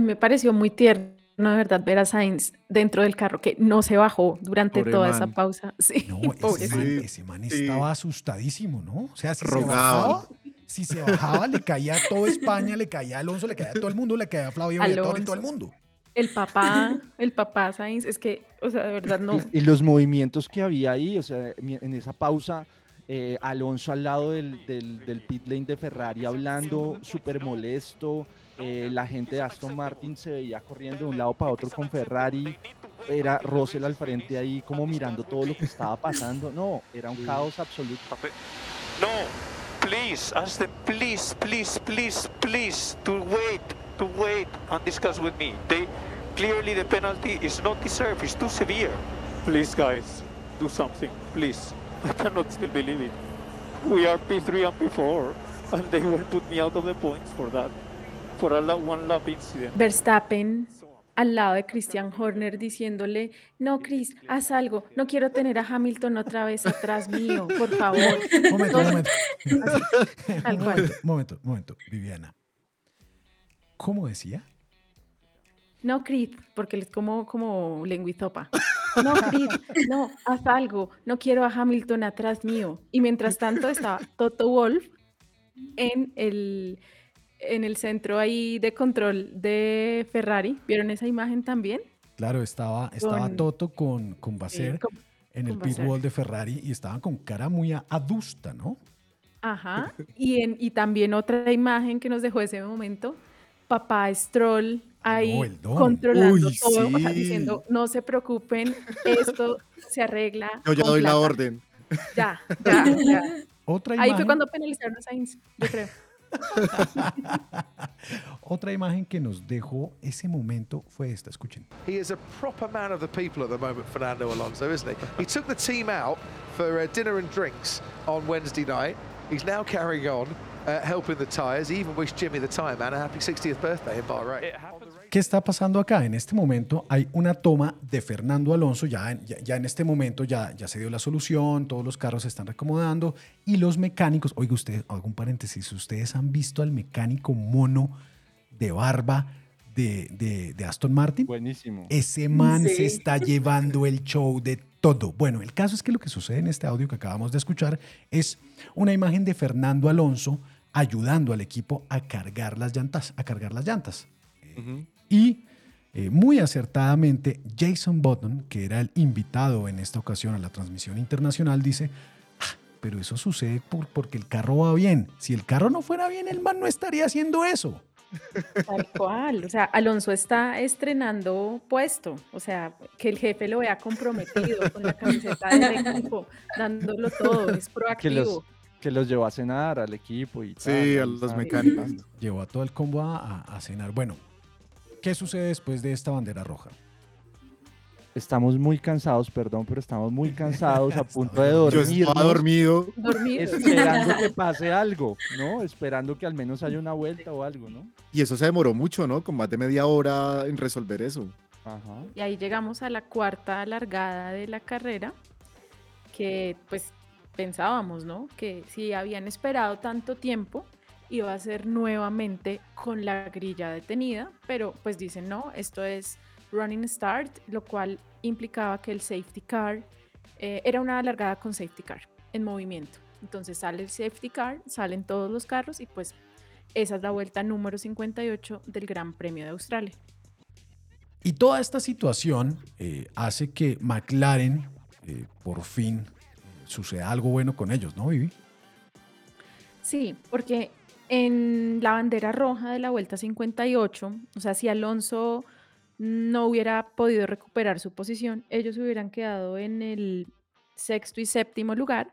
me pareció muy tierno, de verdad, ver a Sainz dentro del carro, que no se bajó durante toda esa pausa. [laughs] Sí, no, ese, man, estaba asustadísimo, ¿no? O sea, si se bajaba, si se bajaba, le caía a toda España, le caía a Alonso, le caía a todo el mundo, le caía a Flavio [laughs] y todo el mundo. El papá, el papá Sainz, es que, o sea, de verdad no. Y, los movimientos que había ahí, o sea, en esa pausa, eh, Alonso al lado del, del, pit lane de Ferrari hablando súper molesto, eh, la gente de Aston Martin se veía corriendo de un lado para otro con Ferrari, era Russell al frente ahí como mirando todo lo que estaba pasando, no, era un caos absoluto. No, please, ask them, please, please, please, please, to wait, to wait and discuss with me. They clearly the penalty is not deserved. It's too severe. Please, guys, do something. Please. [laughs] I cannot still believe it. We are P3 and P4, and they will put me out of the points for that, for a one lap incident. Verstappen al lado de Christian Horner diciéndole, no, Chris, haz algo, no quiero tener a Hamilton otra vez atrás mío, por favor. [laughs] Momento, momento. [laughs] momento, momento, momento, Viviana. ¿Cómo decía? No, Creed, porque es como, como lenguizopa. No, Creed, no, haz algo. No quiero a Hamilton atrás mío. Y mientras tanto estaba Toto Wolf en el, en el centro ahí de control de Ferrari. ¿Vieron esa imagen también? Claro, estaba, estaba Toto con, con Basser en el pit wall de Ferrari y estaban con cara muy adusta, ¿no? Ajá. Y, en, y también otra imagen que nos dejó ese momento papá Stroll ahí controlando todo, [laughs] diciendo, no se preocupen, esto se arregla. Yo ya doy la orden. Ya, ya, ya. Otra Ahí fue cuando penalizaron a Sainz, yo creo. [laughs] Otra imagen que nos dejó ese momento fue esta, escuchen. He is a proper man of the people at the moment, Fernando Alonso, isn't he? He took the team out for uh, dinner and drinks on Wednesday night. He's now carrying on. ¿Qué está pasando acá? En este momento hay una toma de Fernando Alonso, ya, ya, en este momento ya, ya se dio la solución, todos los carros se están recomodando y los mecánicos, oiga usted, hago un paréntesis, ustedes han visto al mecánico mono de barba de, de, Aston Martin. Buenísimo. Ese man se está llevando el show de todo. Bueno, el caso es que lo que sucede en este audio que acabamos de escuchar es una imagen de Fernando Alonso ayudando al equipo a cargar las llantas, a cargar las llantas. Y eh, muy acertadamente, Jason Button, que era el invitado en esta ocasión a la transmisión internacional, dice, ah, pero eso sucede por, porque el carro va bien. Si el carro no fuera bien, el man no estaría haciendo eso. Tal cual, o sea, Alonso está estrenando puesto, o sea, que el jefe lo vea comprometido con la camiseta del equipo, dándolo todo, es [laughs] proactivo que los llevó a cenar al equipo y Sí, a los mecánicos. Llevó a todo el combo a, cenar. Bueno, ¿qué sucede después de esta bandera roja? Estamos muy cansados, perdón, pero estamos muy cansados, a [laughs] punto de Yo dormir. estaba dormido. Esperando que [laughs] pase algo, ¿no? Esperando que al menos haya una vuelta o algo, ¿no? Y eso se demoró mucho, ¿no? Con más de media hora en resolver eso. Ajá. Y ahí llegamos a la cuarta largada de la carrera, que pues pensábamos, ¿no? Que si habían esperado tanto tiempo, iba a ser nuevamente con la grilla detenida, pero pues dicen, no, esto es running start, lo cual implicaba que el safety car eh, era una largada con safety car en movimiento. Entonces sale el safety car, salen todos los carros y pues esa es la vuelta número 58 del Gran Premio de Australia. Y toda esta situación eh, hace que McLaren eh, por fin suceda algo bueno con ellos, ¿no, Vivi? Sí, porque en la bandera roja de la vuelta 58, o sea, si Alonso no hubiera podido recuperar su posición, ellos hubieran quedado en el sexto y séptimo lugar,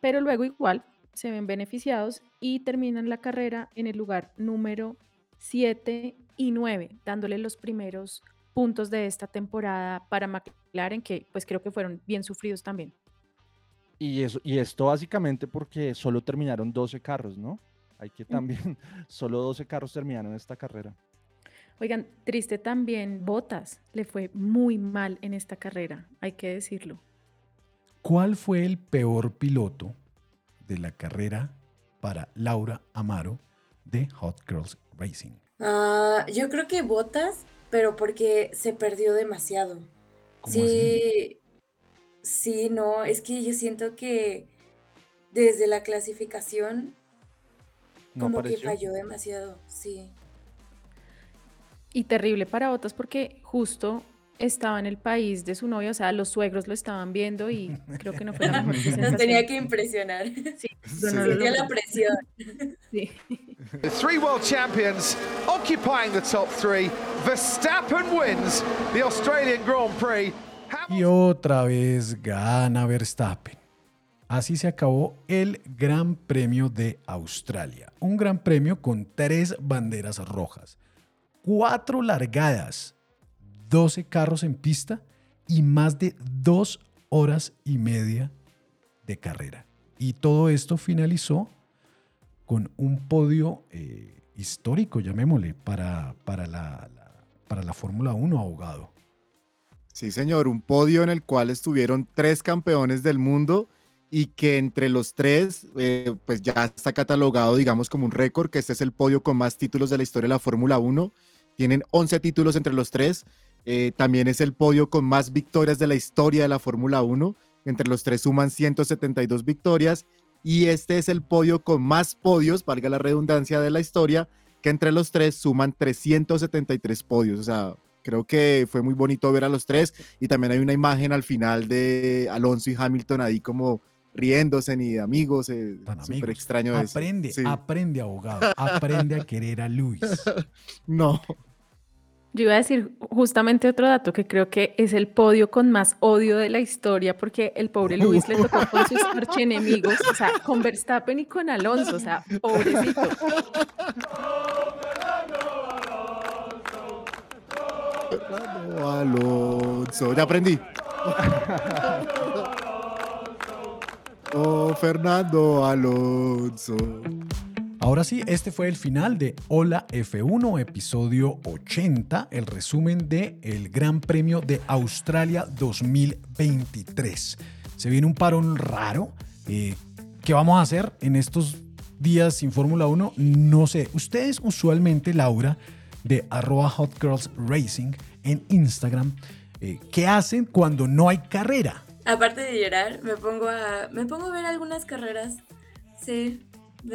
pero luego igual se ven beneficiados y terminan la carrera en el lugar número 7 y 9, dándole los primeros puntos de esta temporada para McLaren, que pues creo que fueron bien sufridos también. Y, eso, y esto básicamente porque solo terminaron 12 carros, ¿no? Hay que también, [laughs] solo 12 carros terminaron esta carrera. Oigan, triste también Botas, le fue muy mal en esta carrera, hay que decirlo. ¿Cuál fue el peor piloto de la carrera para Laura Amaro de Hot Girls Racing? Ah, yo creo que Botas, pero porque se perdió demasiado. ¿Cómo Sí, sí, no, es que yo siento que desde la clasificación No como que falló demasiado, sí. Y terrible para Botas porque justo estaba en el país de su novia, o sea, los suegros lo estaban viendo y [laughs] creo que no fue la mejor Nos tenía que impresionar. Sí, [laughs] no sintió la presión. Sí. [laughs] The three world champions occupying the top three. Verstappen wins the Australian Grand Prix. Y otra vez gana Verstappen. Así se acabó el Gran Premio de Australia. Un gran premio con tres banderas rojas, cuatro largadas, 12 carros en pista y más de dos horas y media de carrera. Y todo esto finalizó con un podio eh, histórico, llamémosle, para, para la, para la Fórmula 1 abogado. Sí, señor, un podio en el cual estuvieron tres campeones del mundo y que entre los tres, eh, pues ya está catalogado, digamos, como un récord, que este es el podio con más títulos de la historia de la Fórmula 1. Tienen 11 títulos entre los tres. Eh, también es el podio con más victorias de la historia de la Fórmula 1. Entre los tres suman 172 victorias. Y este es el podio con más podios, valga la redundancia, de la historia, que entre los tres suman 373 podios. O sea, creo que fue muy bonito ver a los tres. Y también hay una imagen al final de Alonso y Hamilton ahí como riéndose ni de amigos. eh, Súper extraño eso. Aprende, Sí. aprende, abogado. Aprende a querer a Luis. [laughs] No. Yo iba a decir justamente otro dato que creo que es el podio con más odio de la historia porque el pobre Luis le tocó con sus archienemigos, o sea, con Verstappen y con Alonso, o sea, pobrecito. Fernando Alonso. Ya aprendí. Oh, Fernando Alonso. Ahora sí, este fue el final de Hola F1, episodio 80, el resumen de el Gran Premio de Australia 2023. Se viene un parón raro. eh, ¿Qué vamos a hacer en estos días sin Fórmula 1? No sé. Ustedes usualmente, Laura, de arroba Hot Girls Racing en Instagram, eh, ¿qué hacen cuando no hay carrera? Aparte de llorar, me pongo a me pongo a ver algunas carreras. Sí.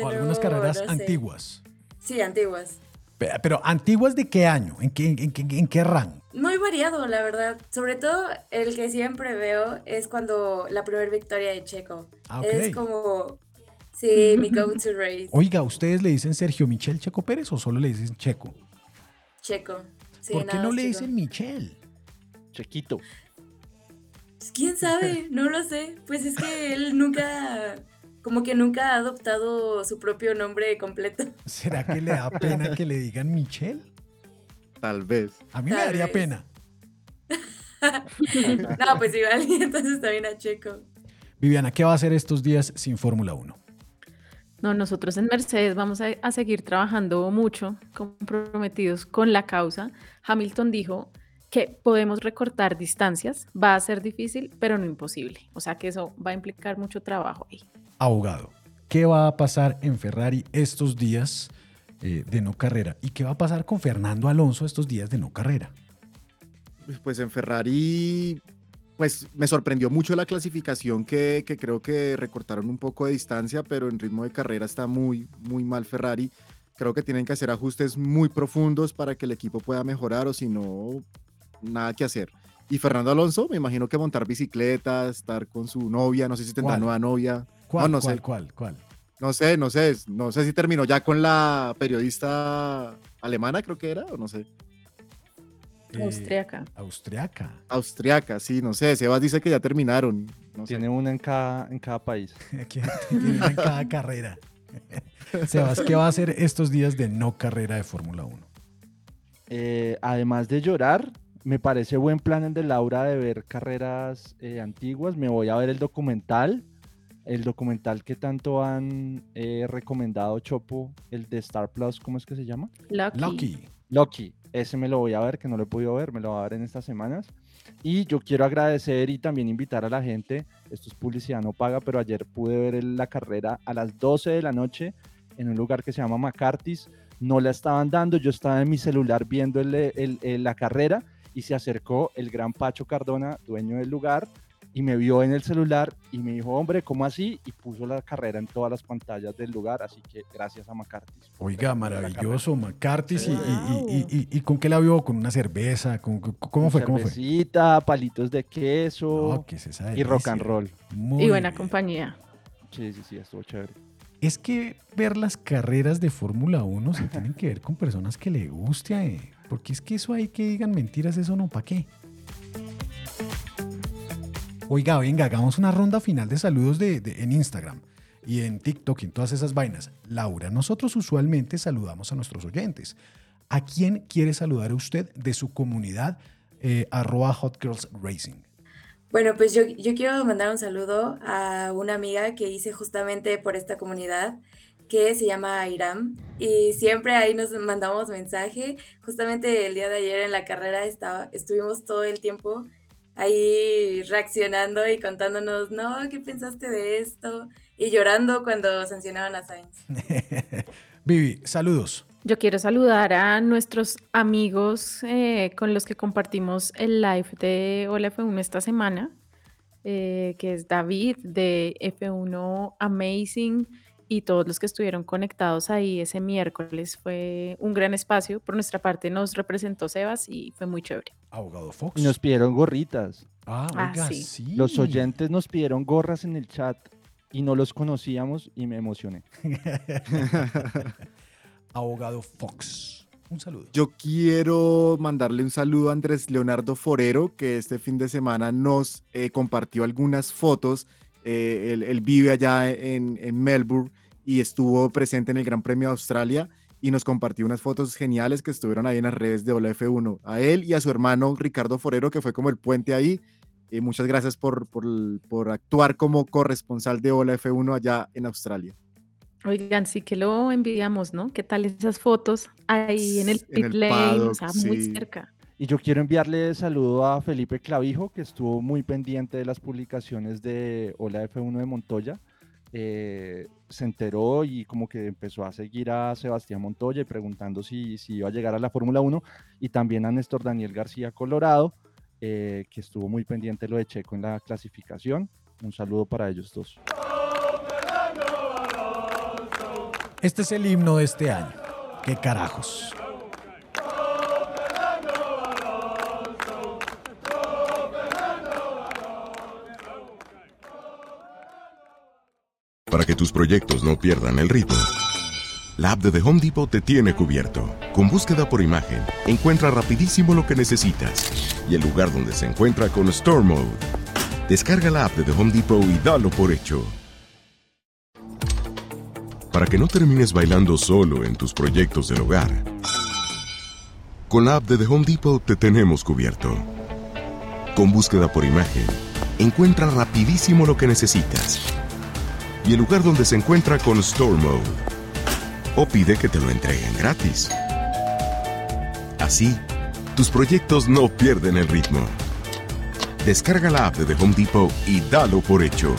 O algunas carreras no sé. antiguas. Sí, antiguas. Pe- Pero antiguas de qué año? ¿En qué, en qué, en qué rango? Muy variado, la verdad. Sobre todo el que siempre veo es cuando la primera victoria de Checo. Ah, ok. Es como, sí, mi go-to race. Oiga, ¿ustedes le dicen Sergio Michel Checo Pérez o solo le dicen Checo? Checo. Sí, ¿Por qué no le Checo. dicen Michel? Chequito. Pues, ¿Quién sabe? [laughs] No lo sé. Pues es que él nunca, como que nunca ha adoptado su propio nombre completo. [laughs] ¿Será que le da pena que le digan Michel? Tal vez. A mí me daría vez. pena. [laughs] no, pues igual, [laughs] entonces también a Checo. Viviana, ¿qué va a hacer estos días sin Fórmula 1? No, nosotros en Mercedes vamos a, a, seguir trabajando mucho, comprometidos con la causa. Hamilton dijo que podemos recortar distancias, va a ser difícil, pero no imposible. O sea que eso va a implicar mucho trabajo ahí. Abogado, ¿qué va a pasar en Ferrari estos días eh, de no carrera? ¿Y qué va a pasar con Fernando Alonso estos días de no carrera? Pues en Ferrari pues me sorprendió mucho la clasificación que, que, creo que recortaron un poco de distancia, pero en ritmo de carrera está muy, muy mal Ferrari. Creo que tienen que hacer ajustes muy profundos para que el equipo pueda mejorar o si no, nada que hacer. Y Fernando Alonso, me imagino que montar bicicleta, estar con su novia, no sé si tendrá nueva novia. ¿Cuál, no, cuál, sé. cuál, cuál? No sé, no sé, no sé si terminó ya con la periodista alemana, creo que era, o no sé. Eh, Austriaca. Austriaca. Austriaca, sí, no sé. Sebas dice que ya terminaron. No Tiene una en cada, en cada país. [laughs] Tiene una en cada carrera. [laughs] Sebas, ¿qué va a hacer estos días de no carrera de Fórmula 1? Eh, además de llorar, me parece buen plan el de Laura de ver carreras eh, antiguas. Me voy a ver el documental. El documental que tanto han eh, recomendado Chopo, el de Star Plus, ¿cómo es que se llama? Lucky. Lucky. Loki, ese me lo voy a ver, que no lo he podido ver, me lo voy a ver en estas semanas. Y yo quiero agradecer y también invitar a la gente, esto es publicidad no paga, pero ayer pude ver la carrera a las 12 de la noche en un lugar que se llama McCarthy's. No la estaban dando, yo estaba en mi celular viendo el- el- el- la carrera y se acercó el gran Pacho Cardona, dueño del lugar, y me vio en el celular y me dijo, hombre, ¿cómo así? Y puso la carrera en todas las pantallas del lugar, así que gracias a McCarthy's. Oiga, maravilloso, McCarthy. ¿Y, y, y, y, y con qué la vio? ¿Con una cerveza? ¿Con, ¿Cómo fue? ¿Cómo fue? Cervecita, palitos de queso No, ¿qué es esa y rock and roll. Muy Y buena bien. compañía. Sí, sí, sí, estuvo chévere. Es que ver las carreras de Fórmula 1 se tienen que ver con personas que le guste, eh, porque es que eso hay que digan mentiras, eso no, ¿para qué? Oiga, venga, hagamos una ronda final de saludos en Instagram y en TikTok y en todas esas vainas. Laura, nosotros usualmente saludamos a nuestros oyentes. ¿A quién quiere saludar usted de su comunidad eh, arroba Hot Girls Racing? Bueno, pues yo quiero mandar un saludo a una amiga que hice justamente por esta comunidad que se llama Iram y siempre ahí nos mandamos mensaje. Justamente el día de ayer en la carrera estaba, estuvimos todo el tiempo ahí reaccionando y contándonos, no, ¿qué pensaste de esto? Y llorando cuando sancionaban a Sainz. [laughs] Vivi, saludos. Yo quiero saludar a nuestros amigos eh, con los que compartimos el live de Hola F1 esta semana, eh, que es David de F1 Amazing y todos los que estuvieron conectados ahí ese miércoles. Fue un gran espacio. Por nuestra parte nos representó Sebas y fue muy chévere. Abogado Fox. Y nos pidieron gorritas. Ah, Ah, oiga, sí. sí. Los oyentes nos pidieron gorras en el chat y no los conocíamos y me emocioné. [laughs] Abogado Fox. Un saludo. Yo quiero mandarle un saludo a Andrés Leonardo Forero, que este fin de semana nos eh, compartió algunas fotos. Eh, él, él vive allá en, en Melbourne y estuvo presente en el Gran Premio de Australia y nos compartió unas fotos geniales que estuvieron ahí en las redes de Hola F1. A él y a su hermano Ricardo Forero, que fue como el puente ahí. Eh, muchas gracias por, por, por actuar como corresponsal de Hola F1 allá en Australia. Oigan, sí que lo envidiamos, ¿no? ¿Qué tal esas fotos ahí en el En pit el lane? O sea, muy sí. cerca. Y yo quiero enviarle saludo a Felipe Clavijo, que estuvo muy pendiente de las publicaciones de Hola F1 de Montoya. Eh, se enteró y como que empezó a seguir a Sebastián Montoya y preguntando si, si iba a llegar a la Fórmula 1 y también a Néstor Daniel García Colorado, eh, que estuvo muy pendiente lo de Checo en la clasificación. Un saludo para ellos dos. Este es el himno de este año. ¿Qué carajos? Para que tus proyectos no pierdan el ritmo, la app de The Home Depot te tiene cubierto. Con búsqueda por imagen, encuentra rapidísimo lo que necesitas y el lugar donde se encuentra con Store Mode. Descarga la app de The Home Depot y dalo por hecho. Para que no termines bailando solo en tus proyectos del hogar, con la app de The Home Depot te tenemos cubierto. Con búsqueda por imagen, encuentra rapidísimo lo que necesitas. Y el lugar donde se encuentra con Store Mode. O pide que te lo entreguen gratis. Así, tus proyectos no pierden el ritmo. Descarga la app de The Home Depot y dalo por hecho.